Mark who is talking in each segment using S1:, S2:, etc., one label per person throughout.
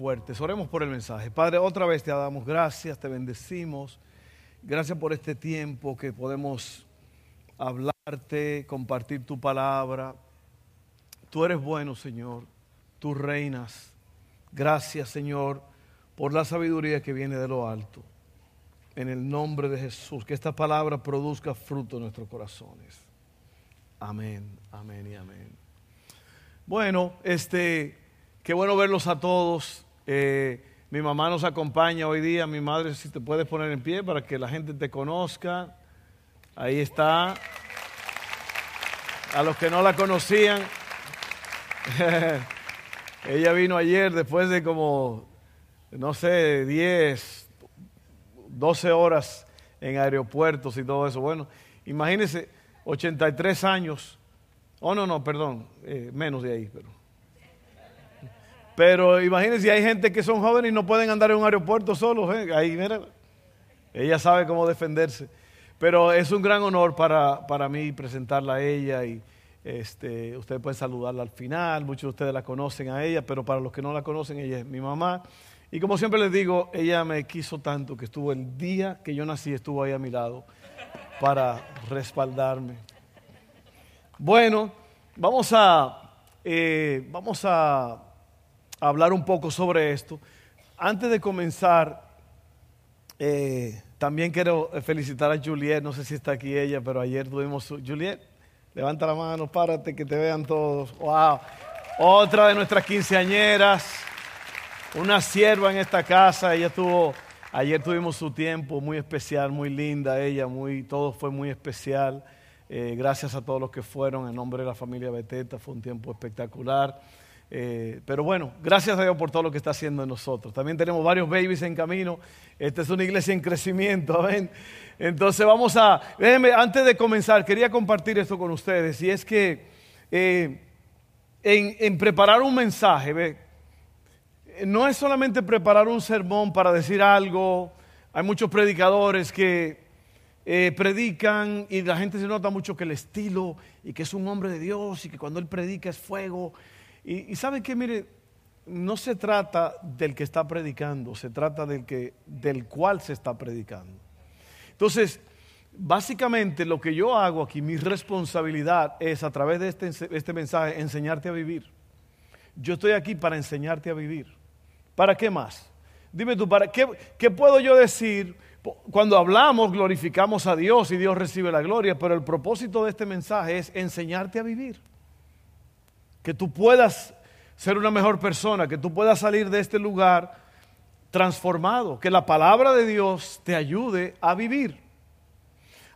S1: fuertes. Oremos por el mensaje. Padre, otra vez te damos gracias, te bendecimos. Gracias por este tiempo que podemos hablarte, compartir tu palabra. Tú eres bueno, Señor. Tú reinas. Gracias, Señor, por la sabiduría que viene de lo alto. En el nombre de Jesús, que esta palabra produzca fruto en nuestros corazones. Amén, amén y amén. Bueno, este, Qué bueno verlos a todos. Eh, mi mamá nos acompaña hoy día. Mi madre, si te puedes poner en pie para que la gente te conozca. Ahí está. A los que no la conocían. Ella vino ayer después de como, no sé, 10, 12 horas en aeropuertos y todo eso. Bueno, imagínense, 83 años. Oh, no, no, perdón, eh, menos de ahí, pero pero imagínense, hay gente que son jóvenes y no pueden andar en un aeropuerto solos. ¿eh? Ahí, mira, ella sabe cómo defenderse. Pero es un gran honor para, para mí presentarla a ella y este, ustedes pueden saludarla al final. Muchos de ustedes la conocen a ella, pero para los que no la conocen, ella es mi mamá. Y como siempre les digo, ella me quiso tanto que estuvo el día que yo nací, estuvo ahí a mi lado para respaldarme. Bueno, vamos a, eh, vamos a hablar un poco sobre esto. Antes de comenzar, eh, también quiero felicitar a Juliet, no sé si está aquí ella, pero ayer tuvimos su... Juliet, levanta la mano, párate, que te vean todos. ¡Wow! Otra de nuestras quinceañeras, una sierva en esta casa, ella tuvo... Ayer tuvimos su tiempo muy especial, muy linda ella, muy, todo fue muy especial. Eh, gracias a todos los que fueron en nombre de la familia Beteta, fue un tiempo espectacular. Eh, pero bueno, gracias a Dios por todo lo que está haciendo en nosotros. También tenemos varios babies en camino. Esta es una iglesia en crecimiento. Entonces vamos a, antes de comenzar, quería compartir esto con ustedes. Y es que eh, en, preparar un mensaje, no es solamente preparar un sermón para decir algo. Hay muchos predicadores que eh, predican y la gente se nota mucho que el estilo y que es un hombre de Dios y que cuando él predica es fuego. Y, sabe que, mire, no se trata del que está predicando, se trata del, que, del cual se está predicando. Entonces, básicamente lo que yo hago aquí, mi responsabilidad es a través de este, este mensaje enseñarte a vivir. Yo estoy aquí para enseñarte a vivir. ¿Para qué más? Dime tú, ¿para qué, qué puedo yo decir? Cuando hablamos, glorificamos a Dios y Dios recibe la gloria, pero el propósito de este mensaje es enseñarte a vivir que tú puedas ser una mejor persona, que tú puedas salir de este lugar transformado, que la palabra de Dios te ayude a vivir.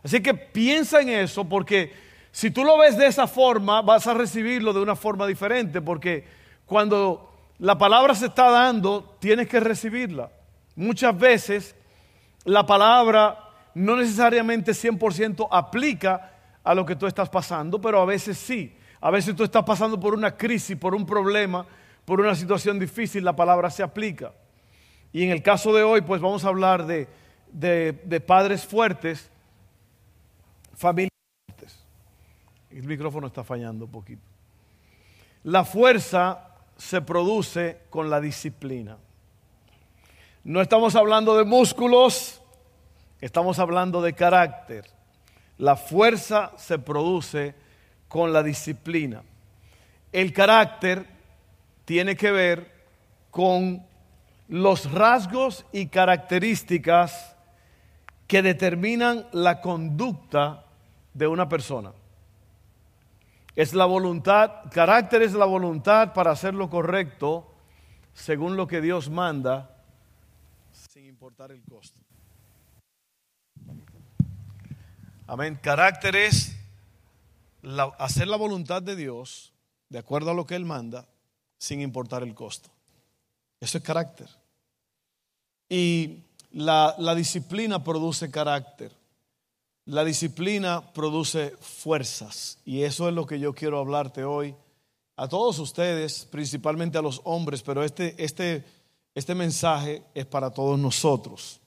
S1: Así que piensa en eso porque si tú lo ves de esa forma, vas a recibirlo de una forma diferente, porque cuando la palabra se está dando, tienes que recibirla. Muchas veces la palabra no necesariamente 100% aplica a lo que tú estás pasando, pero a veces sí. A veces tú estás pasando por una crisis, por un problema, por una situación difícil, la palabra se aplica. Y en el caso de hoy, pues vamos a hablar de, de, padres fuertes, familias fuertes. El micrófono está fallando un poquito. La fuerza se produce con la disciplina. No estamos hablando de músculos, estamos hablando de carácter. La fuerza se produce con la disciplina. El carácter tiene que ver con los rasgos y características que determinan la conducta de una persona. Es la voluntad, carácter es la voluntad para hacer lo correcto según lo que Dios manda, sin importar el costo. Amén. Carácter es hacer la voluntad de Dios de acuerdo a lo que Él manda sin importar el costo. Eso es carácter. Y la, la disciplina produce carácter. La disciplina produce fuerzas. Y eso es lo que yo quiero hablarte hoy a todos ustedes, principalmente a los hombres, pero este, este, este mensaje es para todos nosotros.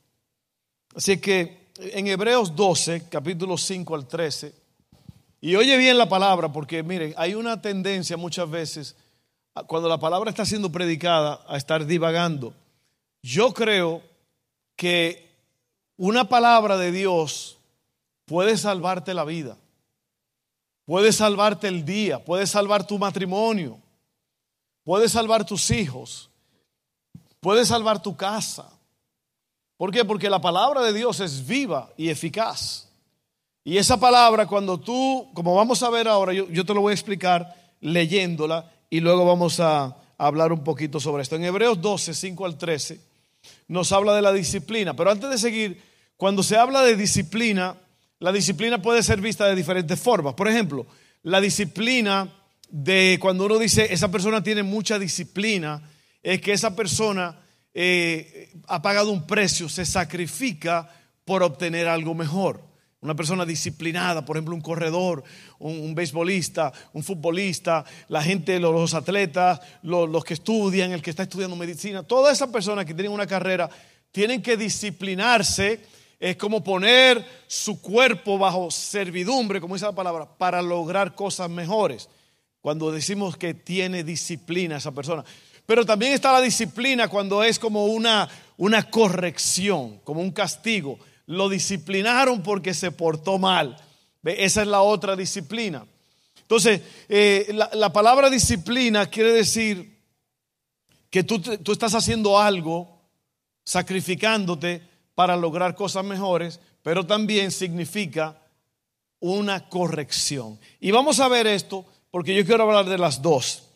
S1: Así que en Hebreos 12, capítulo 5 al 13, y oye bien la palabra, porque miren, hay una tendencia muchas veces, cuando la palabra está siendo predicada, a estar divagando. Yo creo que una palabra de Dios puede salvarte la vida, puede salvarte el día, puede salvar tu matrimonio, puede salvar tus hijos, puede salvar tu casa. ¿Por qué? Porque la palabra de Dios es viva y eficaz. Y esa palabra, cuando tú, como vamos a ver ahora, yo, te lo voy a explicar leyéndola y luego vamos a, hablar un poquito sobre esto. En Hebreos 12, 5 al 13, nos habla de la disciplina. Pero antes de seguir, cuando se habla de disciplina, la disciplina puede ser vista de diferentes formas. Por ejemplo, la disciplina de cuando uno dice esa persona tiene mucha disciplina, es que esa persona eh, ha pagado un precio, se sacrifica por obtener algo mejor. Una persona disciplinada, por ejemplo, un corredor, un, beisbolista, un futbolista, la gente, los, atletas, los, que estudian, el que está estudiando medicina, todas esas personas que tienen una carrera tienen que disciplinarse. Es como poner su cuerpo bajo servidumbre, como dice la palabra, para lograr cosas mejores. Cuando decimos que tiene disciplina esa persona. Pero también está la disciplina cuando es como una, una corrección, como un castigo lo disciplinaron porque se portó mal. Esa es la otra disciplina. Entonces, eh, la, palabra disciplina quiere decir que tú, tú estás haciendo algo, sacrificándote para lograr cosas mejores, pero también significa una corrección. Y vamos a ver esto porque yo quiero hablar de las dos.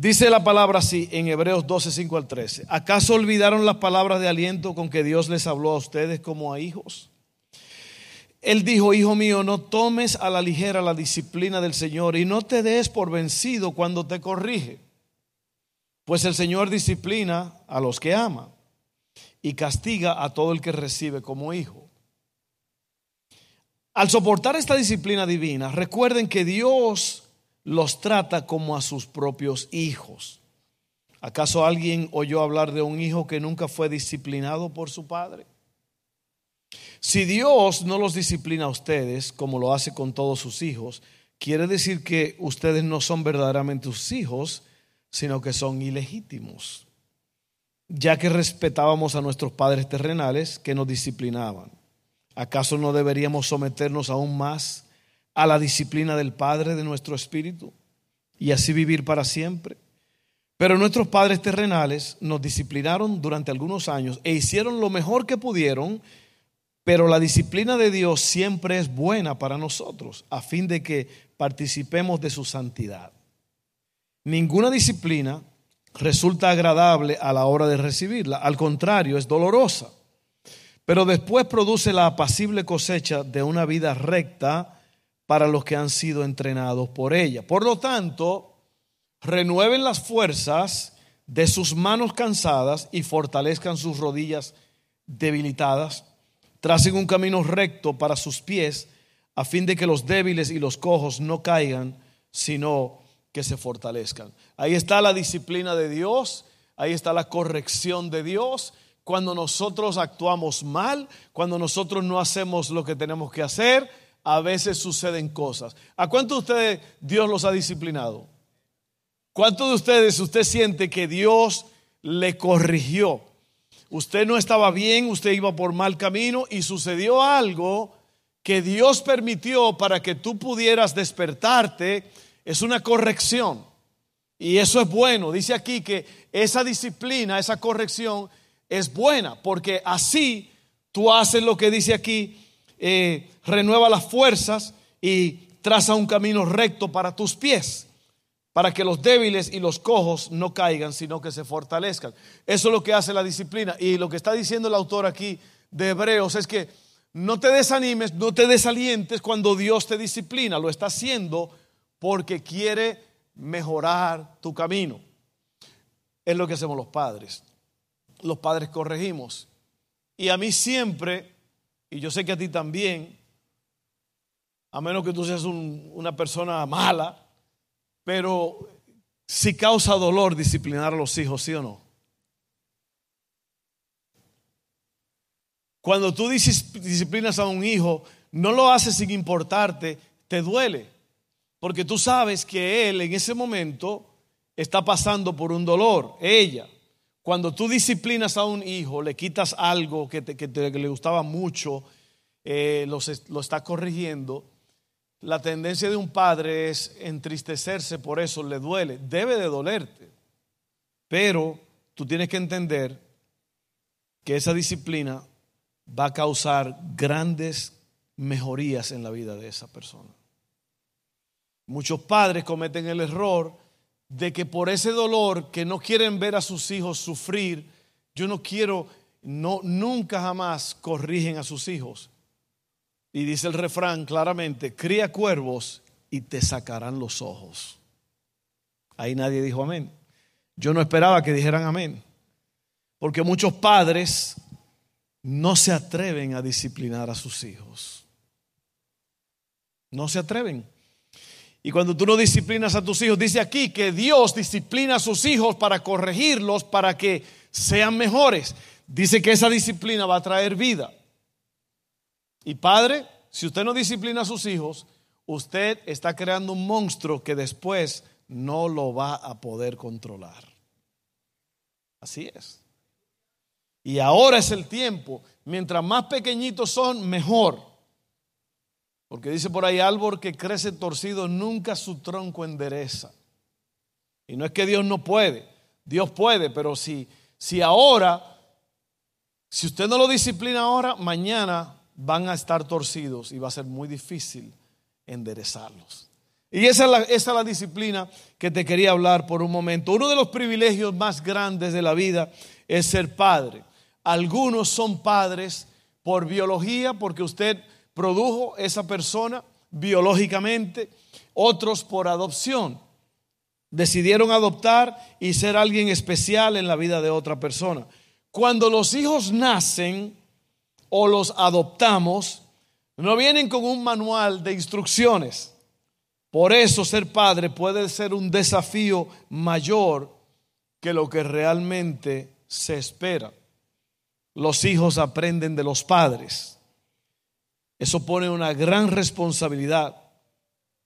S1: Dice la palabra así en Hebreos 12, 5 al 13. ¿Acaso olvidaron las palabras de aliento con que Dios les habló a ustedes como a hijos? Él dijo, hijo mío, no tomes a la ligera la disciplina del Señor y no te des por vencido cuando te corrige. Pues el Señor disciplina a los que ama y castiga a todo el que recibe como hijo. Al soportar esta disciplina divina, recuerden que Dios los trata como a sus propios hijos. ¿Acaso alguien oyó hablar de un hijo que nunca fue disciplinado por su padre? Si Dios no los disciplina a ustedes como lo hace con todos sus hijos, quiere decir que ustedes no son verdaderamente sus hijos, sino que son ilegítimos, ya que respetábamos a nuestros padres terrenales que nos disciplinaban. ¿Acaso no deberíamos someternos aún más a la disciplina del Padre de nuestro espíritu y así vivir para siempre. Pero nuestros padres terrenales nos disciplinaron durante algunos años e hicieron lo mejor que pudieron, pero la disciplina de Dios siempre es buena para nosotros, a fin de que participemos de su santidad. Ninguna disciplina resulta agradable a la hora de recibirla, al contrario, es dolorosa, pero después produce la apacible cosecha de una vida recta, para los que han sido entrenados por ella. Por lo tanto, renueven las fuerzas de sus manos cansadas y fortalezcan sus rodillas debilitadas. Tracen un camino recto para sus pies, a fin de que los débiles y los cojos no caigan, sino que se fortalezcan. Ahí está la disciplina de Dios, ahí está la corrección de Dios. Cuando nosotros actuamos mal, cuando nosotros no hacemos lo que tenemos que hacer, a veces suceden cosas. ¿A cuántos de ustedes Dios los ha disciplinado? ¿Cuántos de ustedes usted siente que Dios le corrigió? Usted no estaba bien, usted iba por mal camino y sucedió algo que Dios permitió para que tú pudieras despertarte. Es una corrección. Y eso es bueno. Dice aquí que esa disciplina, esa corrección es buena, porque así tú haces lo que dice aquí eh, renueva las fuerzas y traza un camino recto para tus pies, para que los débiles y los cojos no caigan, sino que se fortalezcan. Eso es lo que hace la disciplina. Y lo que está diciendo el autor aquí de Hebreos es que no te desanimes, no te desalientes cuando Dios te disciplina. Lo está haciendo porque quiere mejorar tu camino. Es lo que hacemos los padres. los padres corregimos. Y a mí siempre, y yo sé que a ti también, a menos que tú seas una persona mala, pero si causa dolor disciplinar a los hijos, ¿sí o no? Cuando tú disciplinas a un hijo, no lo haces sin importarte, te duele, porque tú sabes que él en ese momento está pasando por un dolor, ella. Cuando tú disciplinas a un hijo, le quitas algo que, le gustaba mucho, eh, lo, lo está corrigiendo, la tendencia de un padre es entristecerse por eso, le duele, debe de dolerte. Pero tú tienes que entender que esa disciplina va a causar grandes mejorías en la vida de esa persona. Muchos padres cometen el error de que por ese dolor que no quieren ver a sus hijos sufrir, yo no quiero, no, nunca jamás corrigen a sus hijos. Y dice el refrán claramente, cría cuervos y te sacarán los ojos. Ahí nadie dijo amén. Yo no esperaba que dijeran amén. Porque muchos padres no se atreven a disciplinar a sus hijos. No se atreven. Y cuando tú no disciplinas a tus hijos, dice aquí que Dios disciplina a sus hijos para corregirlos, para que sean mejores. Dice que esa disciplina va a traer vida. Y padre, si usted no disciplina a sus hijos, usted está creando un monstruo que después no lo va a poder controlar. Así es. Y ahora es el tiempo. Mientras más pequeñitos son, mejor. Porque dice por ahí, árbol que crece torcido nunca su tronco endereza. Y no es que Dios no puede, Dios puede, pero si, si ahora, si usted no lo disciplina ahora, mañana van a estar torcidos y va a ser muy difícil enderezarlos. Y esa es, esa es la disciplina que te quería hablar por un momento. Uno de los privilegios más grandes de la vida es ser padre. Algunos son padres por biología, porque usted produjo esa persona biológicamente, otros por adopción. Decidieron adoptar y ser alguien especial en la vida de otra persona. Cuando los hijos nacen, o los adoptamos, no vienen con un manual de instrucciones. Por eso ser padre puede ser un desafío mayor que lo que realmente se espera. Los hijos aprenden de los padres. Eso pone una gran responsabilidad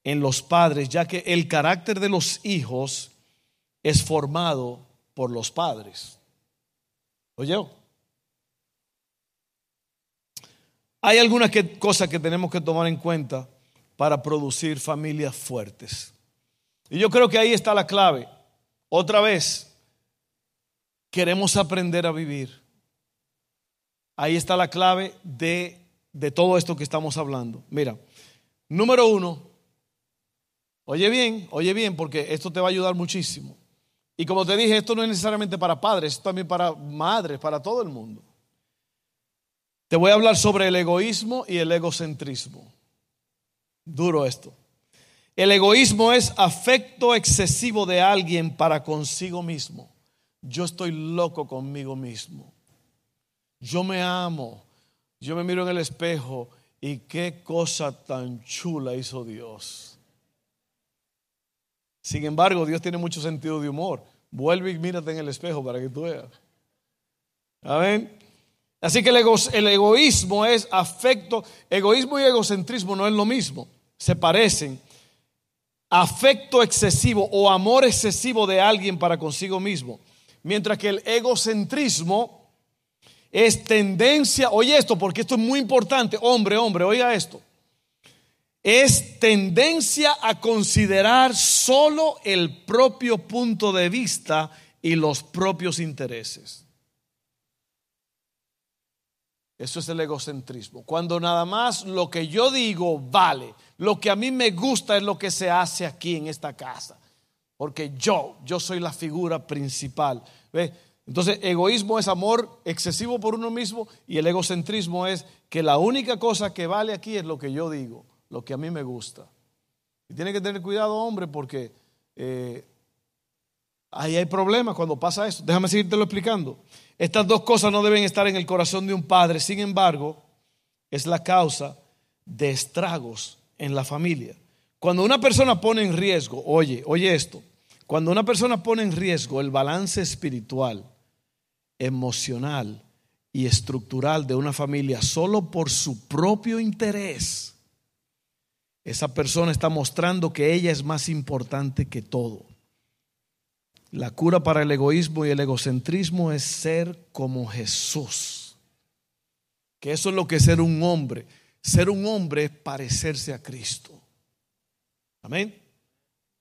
S1: en los padres, ya que el carácter de los hijos es formado por los padres. Oye, Hay algunas cosas que tenemos que tomar en cuenta para producir familias fuertes. Y yo creo que ahí está la clave. Otra vez, queremos aprender a vivir. Ahí está la clave de, de todo esto que estamos hablando. Mira, número uno, oye bien, oye bien, porque esto te va a ayudar muchísimo. Y como te dije, esto no es necesariamente para padres, es también para madres, para todo el mundo. Te voy a hablar sobre el egoísmo y el egocentrismo. Duro esto. El egoísmo es afecto excesivo de alguien para consigo mismo. Yo estoy loco conmigo mismo. Yo me amo. Yo me miro en el espejo y qué cosa tan chula hizo Dios. Sin embargo, Dios tiene mucho sentido de humor. Vuelve y mírate en el espejo para que tú veas. Amén. Así que el, egoísmo es afecto, egoísmo y egocentrismo no es lo mismo, se parecen. Afecto excesivo o amor excesivo de alguien para consigo mismo. Mientras que el egocentrismo es tendencia, oye esto porque esto es muy importante, hombre, hombre, oiga esto. Es tendencia a considerar solo el propio punto de vista y los propios intereses. Eso es el egocentrismo. Cuando nada más lo que yo digo vale, lo que a mí me gusta es lo que se hace aquí en esta casa. Porque yo, yo soy la figura principal. ¿Ve? Entonces, egoísmo es amor excesivo por uno mismo y el egocentrismo es que la única cosa que vale aquí es lo que yo digo, lo que a mí me gusta. Y tiene que tener cuidado, hombre, porque eh, Ahí hay problemas cuando pasa eso. Déjame seguirte lo explicando. Estas dos cosas no deben estar en el corazón de un padre. Sin embargo, es la causa de estragos en la familia. Cuando una persona pone en riesgo, oye, oye esto, cuando una persona pone en riesgo el balance espiritual, emocional y estructural de una familia solo por su propio interés, esa persona está mostrando que ella es más importante que todo. La cura para el egoísmo y el egocentrismo es ser como Jesús. Que eso es lo que es ser un hombre. Ser un hombre es parecerse a Cristo. Amén.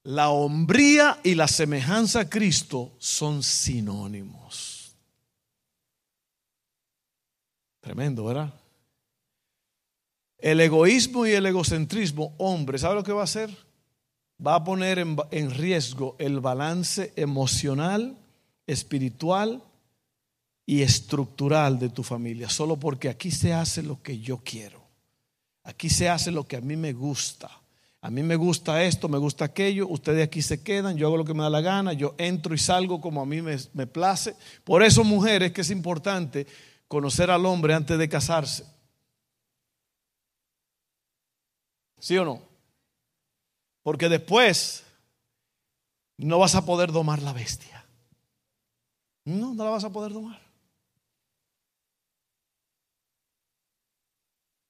S1: La hombría y la semejanza a Cristo son sinónimos. Tremendo, ¿verdad? El egoísmo y el egocentrismo, hombre, ¿sabe lo que va a hacer? Va a poner en, en riesgo el balance emocional, espiritual y estructural de tu familia, solo porque aquí se hace lo que yo quiero. Aquí se hace lo que a mí me gusta. A mí me gusta esto, me gusta aquello, ustedes aquí se quedan, yo hago lo que me da la gana, yo entro y salgo como a mí me, place. Por eso, mujeres, que es importante conocer al hombre antes de casarse. ¿Sí o no? Porque después no vas a poder domar la bestia. No, no la vas a poder domar.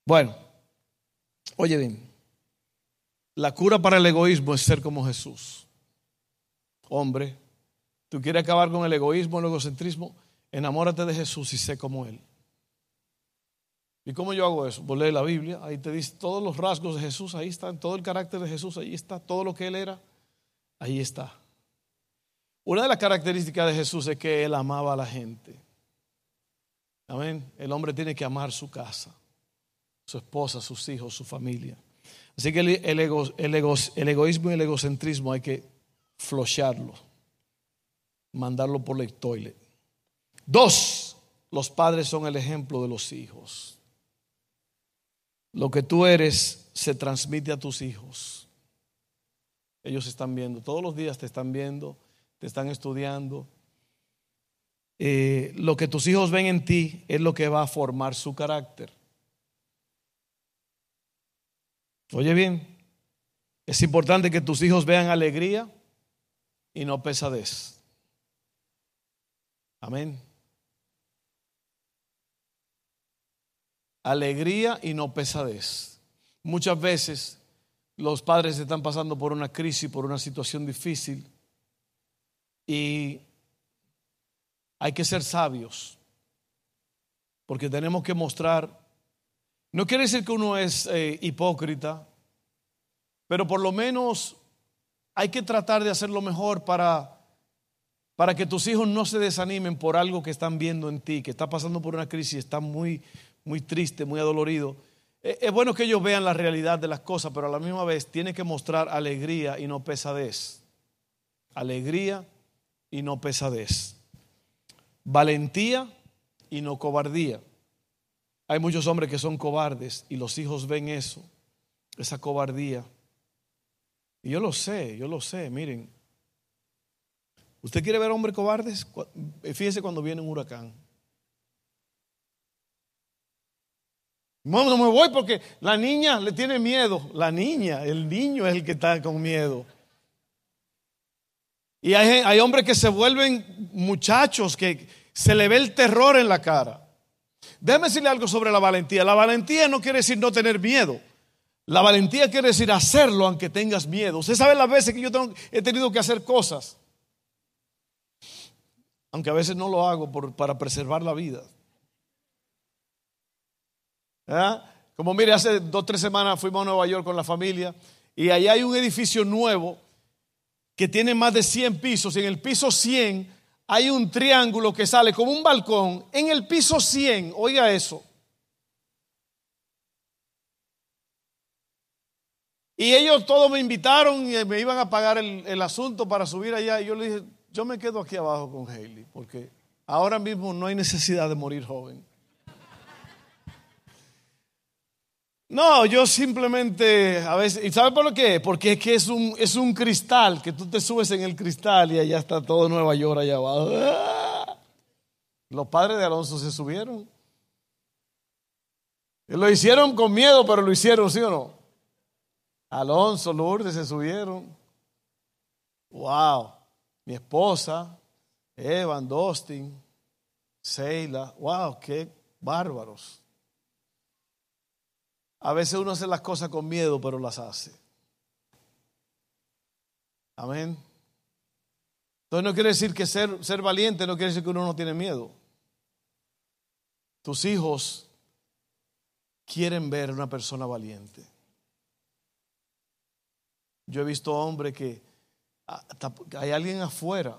S1: Bueno, oye bien, la cura para el egoísmo es ser como Jesús. Hombre, tú quieres acabar con el egoísmo, el egocentrismo, enamórate de Jesús y sé como Él. ¿Y cómo yo hago eso? Vos lees la Biblia, ahí te dice todos los rasgos de Jesús, ahí están, todo el carácter de Jesús, ahí está, todo lo que Él era, ahí está. Una de las características de Jesús es que Él amaba a la gente. Amén. El hombre tiene que amar su casa, su esposa, sus hijos, su familia. Así que el, el, el egoísmo y el egocentrismo hay que flocharlo, mandarlo por la toilet. Dos, los padres son el ejemplo de los hijos. Lo que tú eres se transmite a tus hijos. Ellos están viendo, todos los días te están viendo, te están estudiando. Eh, lo que tus hijos ven en ti es lo que va a formar su carácter. Oye bien, es importante que tus hijos vean alegría y no pesadez. Amén. alegría y no pesadez. Muchas veces los padres están pasando por una crisis, por una situación difícil y hay que ser sabios porque tenemos que mostrar, no quiere decir que uno es eh, hipócrita, pero por lo menos hay que tratar de hacer lo mejor para, para que tus hijos no se desanimen por algo que están viendo en ti, que está pasando por una crisis, está muy, muy triste, muy adolorido. Eh, es bueno que ellos vean la realidad de las cosas, pero a la misma vez tiene que mostrar alegría y no pesadez. Alegría y no pesadez. Valentía y no cobardía. Hay muchos hombres que son cobardes y los hijos ven eso, esa cobardía. Y yo lo sé, yo lo sé, miren. ¿Usted quiere ver hombres cobardes? Fíjese cuando viene un huracán. No, no me voy porque la niña le tiene miedo. La niña, el niño es el que está con miedo. Y hay, hay, hombres que se vuelven muchachos que se le ve el terror en la cara. Déjame decirle algo sobre la valentía. La valentía no quiere decir no tener miedo. La valentía quiere decir hacerlo aunque tengas miedo. Usted sabe las veces que yo he tenido que hacer cosas. Aunque a veces no lo hago por, para preservar la vida. ¿Ah? Como mire, hace dos tres semanas fuimos a Nueva York con la familia y allá hay un edificio nuevo que tiene más de 100 pisos y en el piso 100 hay un triángulo que sale como un balcón. En el piso 100, oiga eso. Y ellos todos me invitaron y me iban a pagar el, el asunto para subir allá. Y yo le dije, yo me quedo aquí abajo con Haley, porque ahora mismo no hay necesidad de morir joven. No, yo simplemente, a veces, ¿y sabe por qué? Porque es que es un, es un cristal, que tú te subes en el cristal y allá está todo Nueva York allá abajo. ¡Ah! Los padres de Alonso se subieron. Lo hicieron con miedo, pero lo hicieron, ¿sí o no? Alonso, Lourdes se subieron. Wow. Mi esposa, Evan, Dostin, Seila. Wow, qué bárbaros. A veces uno hace las cosas con miedo, pero las hace. Amén. Entonces no quiere decir que ser, ser valiente no quiere decir que uno no tiene miedo. Tus hijos quieren ver una persona valiente. Yo he visto hombres que ah, hay alguien afuera,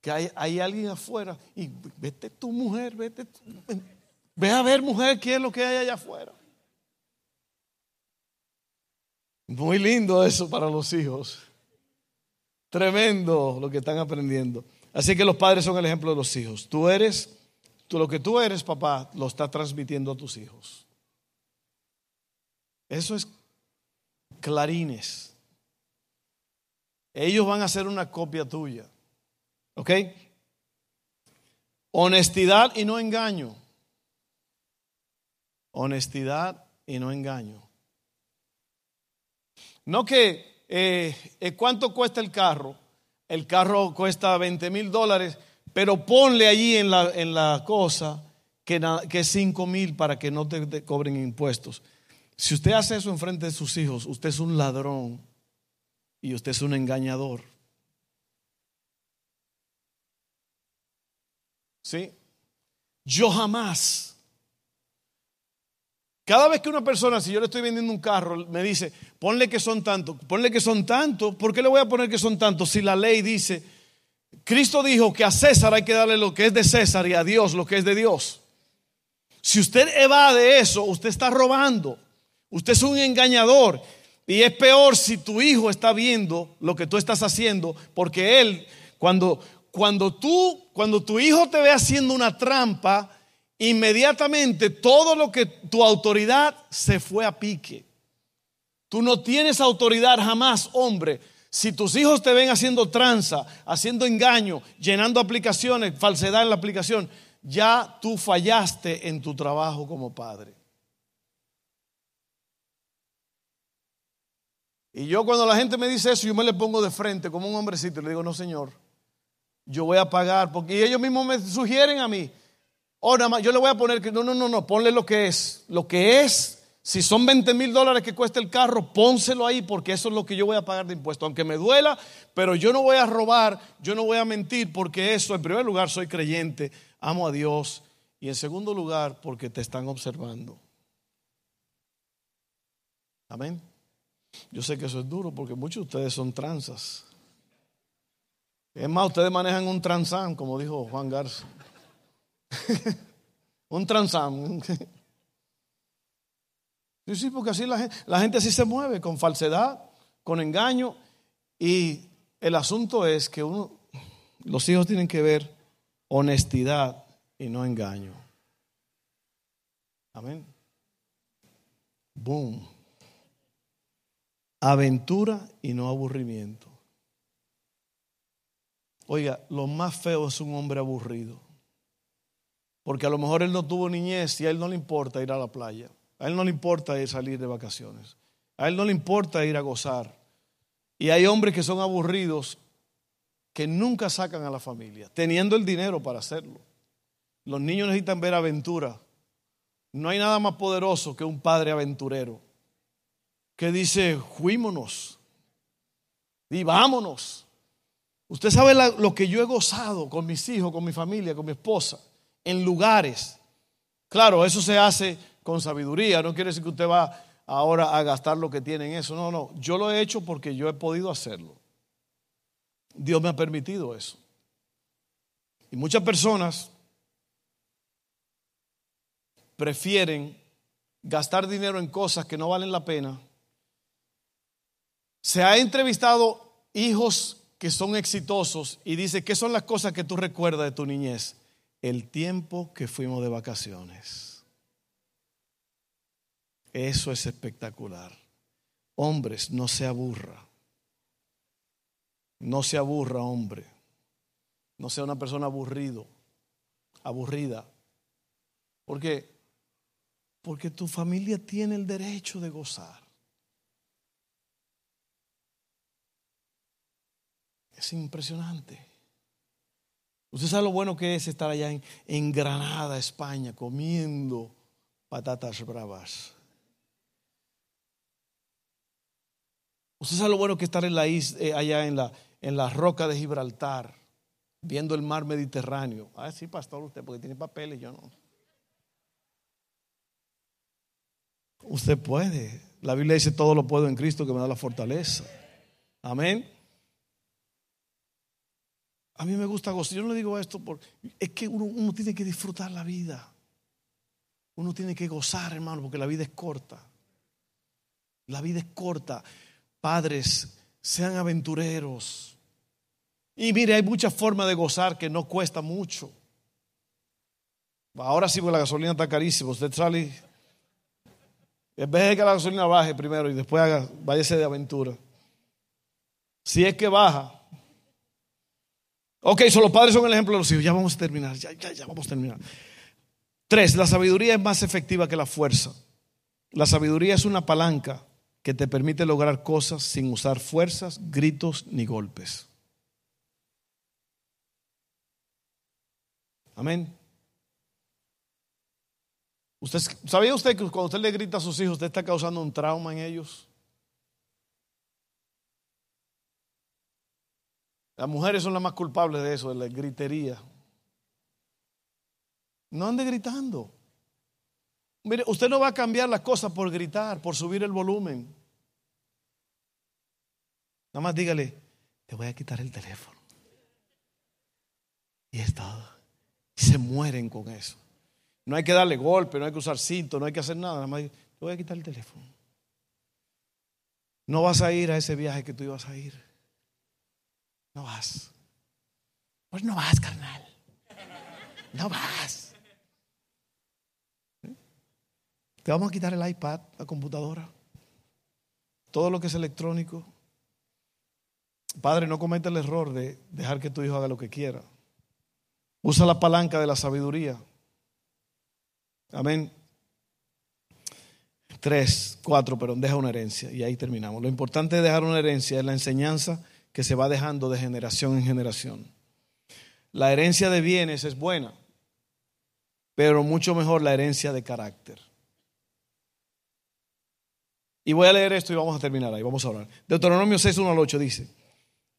S1: que hay, hay alguien afuera y vete tu mujer, vete, ve a ver mujer qué es lo que hay allá afuera. Muy lindo eso para los hijos. Tremendo lo que están aprendiendo. Así que los padres son el ejemplo de los hijos. Tú eres, tú lo que tú eres, papá, lo está transmitiendo a tus hijos. Eso es clarines. Ellos van a hacer una copia tuya. ¿Ok? Honestidad y no engaño. Honestidad y no engaño. No que, eh, eh, ¿cuánto cuesta el carro? El carro cuesta 20 mil dólares, pero ponle allí en la, en la cosa que, que es 5 mil para que no te, cobren impuestos. Si usted hace eso en frente de sus hijos, usted es un ladrón y usted es un engañador. ¿Sí? Yo jamás cada vez que una persona, si yo le estoy vendiendo un carro, me dice, ponle que son tantos, ponle que son tantos, ¿por qué le voy a poner que son tantos si la ley dice, Cristo dijo que a César hay que darle lo que es de César y a Dios lo que es de Dios? Si usted evade eso, usted está robando, usted es un engañador. Y es peor si tu hijo está viendo lo que tú estás haciendo, porque él, cuando, cuando tú, cuando tu hijo te ve haciendo una trampa, inmediatamente todo lo que tu autoridad se fue a pique. Tú no tienes autoridad jamás, hombre. Si tus hijos te ven haciendo tranza, haciendo engaño, llenando aplicaciones, falsedad en la aplicación, ya tú fallaste en tu trabajo como padre. Y yo cuando la gente me dice eso, yo me le pongo de frente como un hombrecito y le digo, no señor, yo voy a pagar, porque ellos mismos me sugieren a mí, Oh, más, yo le voy a poner que no, no, no, no, ponle lo que es. Lo que es, si son 20 mil dólares que cuesta el carro, pónselo ahí porque eso es lo que yo voy a pagar de impuesto. Aunque me duela, pero yo no voy a robar, yo no voy a mentir porque eso, en primer lugar, soy creyente, amo a Dios. Y en segundo lugar, porque te están observando. Amén. Yo sé que eso es duro porque muchos de ustedes son tranzas. Es más, ustedes manejan un transán, como dijo Juan Garza. un transam. Sí, sí, porque así la gente, la gente así se mueve, con falsedad, con engaño. Y el asunto es que uno, los hijos tienen que ver honestidad y no engaño. Amén. Boom. Aventura y no aburrimiento. Oiga, lo más feo es un hombre aburrido. Porque a lo mejor él no tuvo niñez y a él no le importa ir a la playa. A él no le importa salir de vacaciones. A él no le importa ir a gozar. Y hay hombres que son aburridos que nunca sacan a la familia, teniendo el dinero para hacerlo. Los niños necesitan ver aventura. No hay nada más poderoso que un padre aventurero que dice, fuímonos y vámonos. Usted sabe lo que yo he gozado con mis hijos, con mi familia, con mi esposa en lugares. Claro, eso se hace con sabiduría, no quiere decir que usted va ahora a gastar lo que tiene en eso. No, no, yo lo he hecho porque yo he podido hacerlo. Dios me ha permitido eso. Y muchas personas prefieren gastar dinero en cosas que no valen la pena. Se ha entrevistado hijos que son exitosos y dice, ¿qué son las cosas que tú recuerdas de tu niñez? El tiempo que fuimos de vacaciones. Eso es espectacular. Hombres, no se aburra. No se aburra, hombre. No sea una persona aburrido, aburrida. ¿Por qué? Porque tu familia tiene el derecho de gozar. Es impresionante. Usted sabe lo bueno que es estar allá en, Granada, España, comiendo patatas bravas. Usted sabe lo bueno que estar en la isla, eh, allá en la, en la roca de Gibraltar, viendo el mar Mediterráneo. Ah, sí, pastor, usted, porque tiene papeles, yo no. Usted puede. La Biblia dice todo lo puedo en Cristo que me da la fortaleza. Amén. A mí me gusta gozar. Yo no le digo esto porque es que uno, tiene que disfrutar la vida. Uno tiene que gozar, hermano, porque la vida es corta. La vida es corta. Padres, sean aventureros. Y mire, hay muchas formas de gozar que no cuesta mucho. Ahora sí, porque la gasolina está carísima. Usted sale en vez de que la gasolina baje primero y después haga, váyase de aventura. Si es que baja. Ok, solo padres son el ejemplo de los hijos. Ya vamos a terminar, ya, ya, ya vamos a terminar. Tres, la sabiduría es más efectiva que la fuerza. La sabiduría es una palanca que te permite lograr cosas sin usar fuerzas, gritos ni golpes. Amén. ¿Usted, ¿Sabía usted que cuando usted le grita a sus hijos, usted está causando un trauma en ellos? Las mujeres son las más culpables de eso, de la gritería. No ande gritando. Mire, usted no va a cambiar las cosas por gritar, por subir el volumen. Nada más dígale, te voy a quitar el teléfono. Y es todo. Y se mueren con eso. No hay que darle golpe, no hay que usar cinto, no hay que hacer nada. Nada más, te voy a quitar el teléfono. No vas a ir a ese viaje que tú ibas a ir. No vas. Pues no vas, carnal. No vas. Te vamos a quitar el iPad, la computadora, todo lo que es electrónico. Padre, no cometa el error de dejar que tu hijo haga lo que quiera. Usa la palanca de la sabiduría. Amén. Tres, cuatro, pero deja una herencia y ahí terminamos. Lo importante de dejar una herencia es la enseñanza que se va dejando de generación en generación. La herencia de bienes es buena, pero mucho mejor la herencia de carácter. Y voy a leer esto y vamos a terminar ahí, vamos a hablar. Deuteronomio 6, 1 al 8 dice,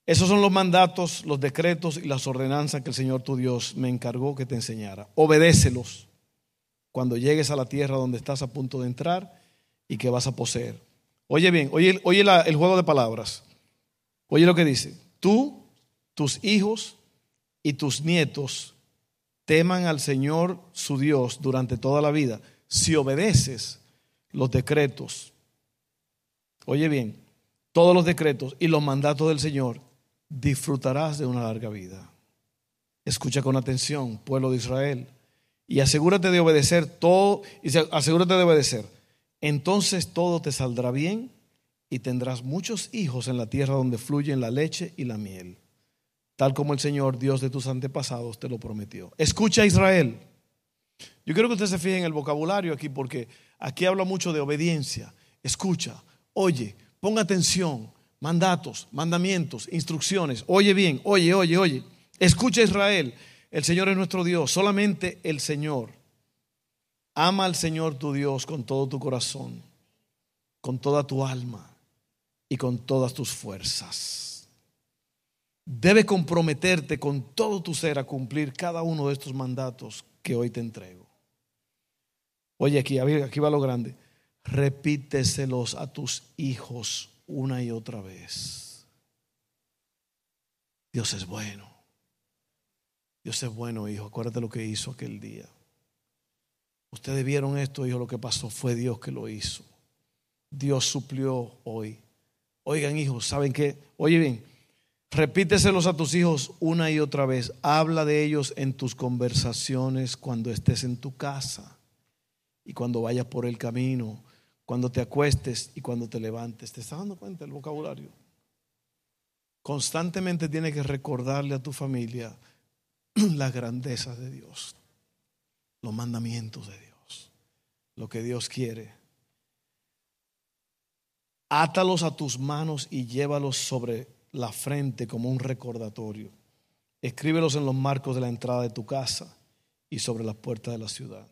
S1: esos son los mandatos, los decretos y las ordenanzas que el Señor tu Dios me encargó que te enseñara. Obedécelos cuando llegues a la tierra donde estás a punto de entrar y que vas a poseer. Oye bien, oye, oye el juego de palabras. Oye lo que dice. Tú, tus hijos y tus nietos teman al Señor su Dios durante toda la vida si obedeces los decretos. Oye bien, todos los decretos y los mandatos del Señor, disfrutarás de una larga vida. Escucha con atención, pueblo de Israel y asegúrate de obedecer todo, y asegúrate de obedecer. Entonces todo te saldrá bien y tendrás muchos hijos en la tierra donde fluyen la leche y la miel, tal como el Señor, Dios de tus antepasados, te lo prometió. Escucha Israel. Yo quiero que usted se fije en el vocabulario aquí porque aquí habla mucho de obediencia. Escucha, oye, ponga atención, mandatos, mandamientos, instrucciones. Oye bien, oye, oye, oye. Escucha Israel. El Señor es nuestro Dios, solamente el Señor. Ama al Señor tu Dios con todo tu corazón, con toda tu alma y con todas tus fuerzas. Debe comprometerte con todo tu ser a cumplir cada uno de estos mandatos que hoy te entrego. Oye, aquí, aquí va lo grande. Repíteselos a tus hijos una y otra vez. Dios es bueno. Dios es bueno, hijo. Acuérdate lo que hizo aquel día. Ustedes vieron esto, hijo, lo que pasó fue Dios que lo hizo. Dios suplió hoy. Oigan, hijos, ¿saben qué? Oye bien, repíteselos a tus hijos una y otra vez. Habla de ellos en tus conversaciones cuando estés en tu casa y cuando vayas por el camino, cuando te acuestes y cuando te levantes. ¿Te estás dando cuenta del vocabulario? Constantemente tienes que recordarle a tu familia las grandezas de Dios, los mandamientos de Dios, lo que Dios quiere. Átalos a tus manos y llévalos sobre la frente como un recordatorio. Escríbelos en los marcos de la entrada de tu casa y sobre las puertas de la ciudad.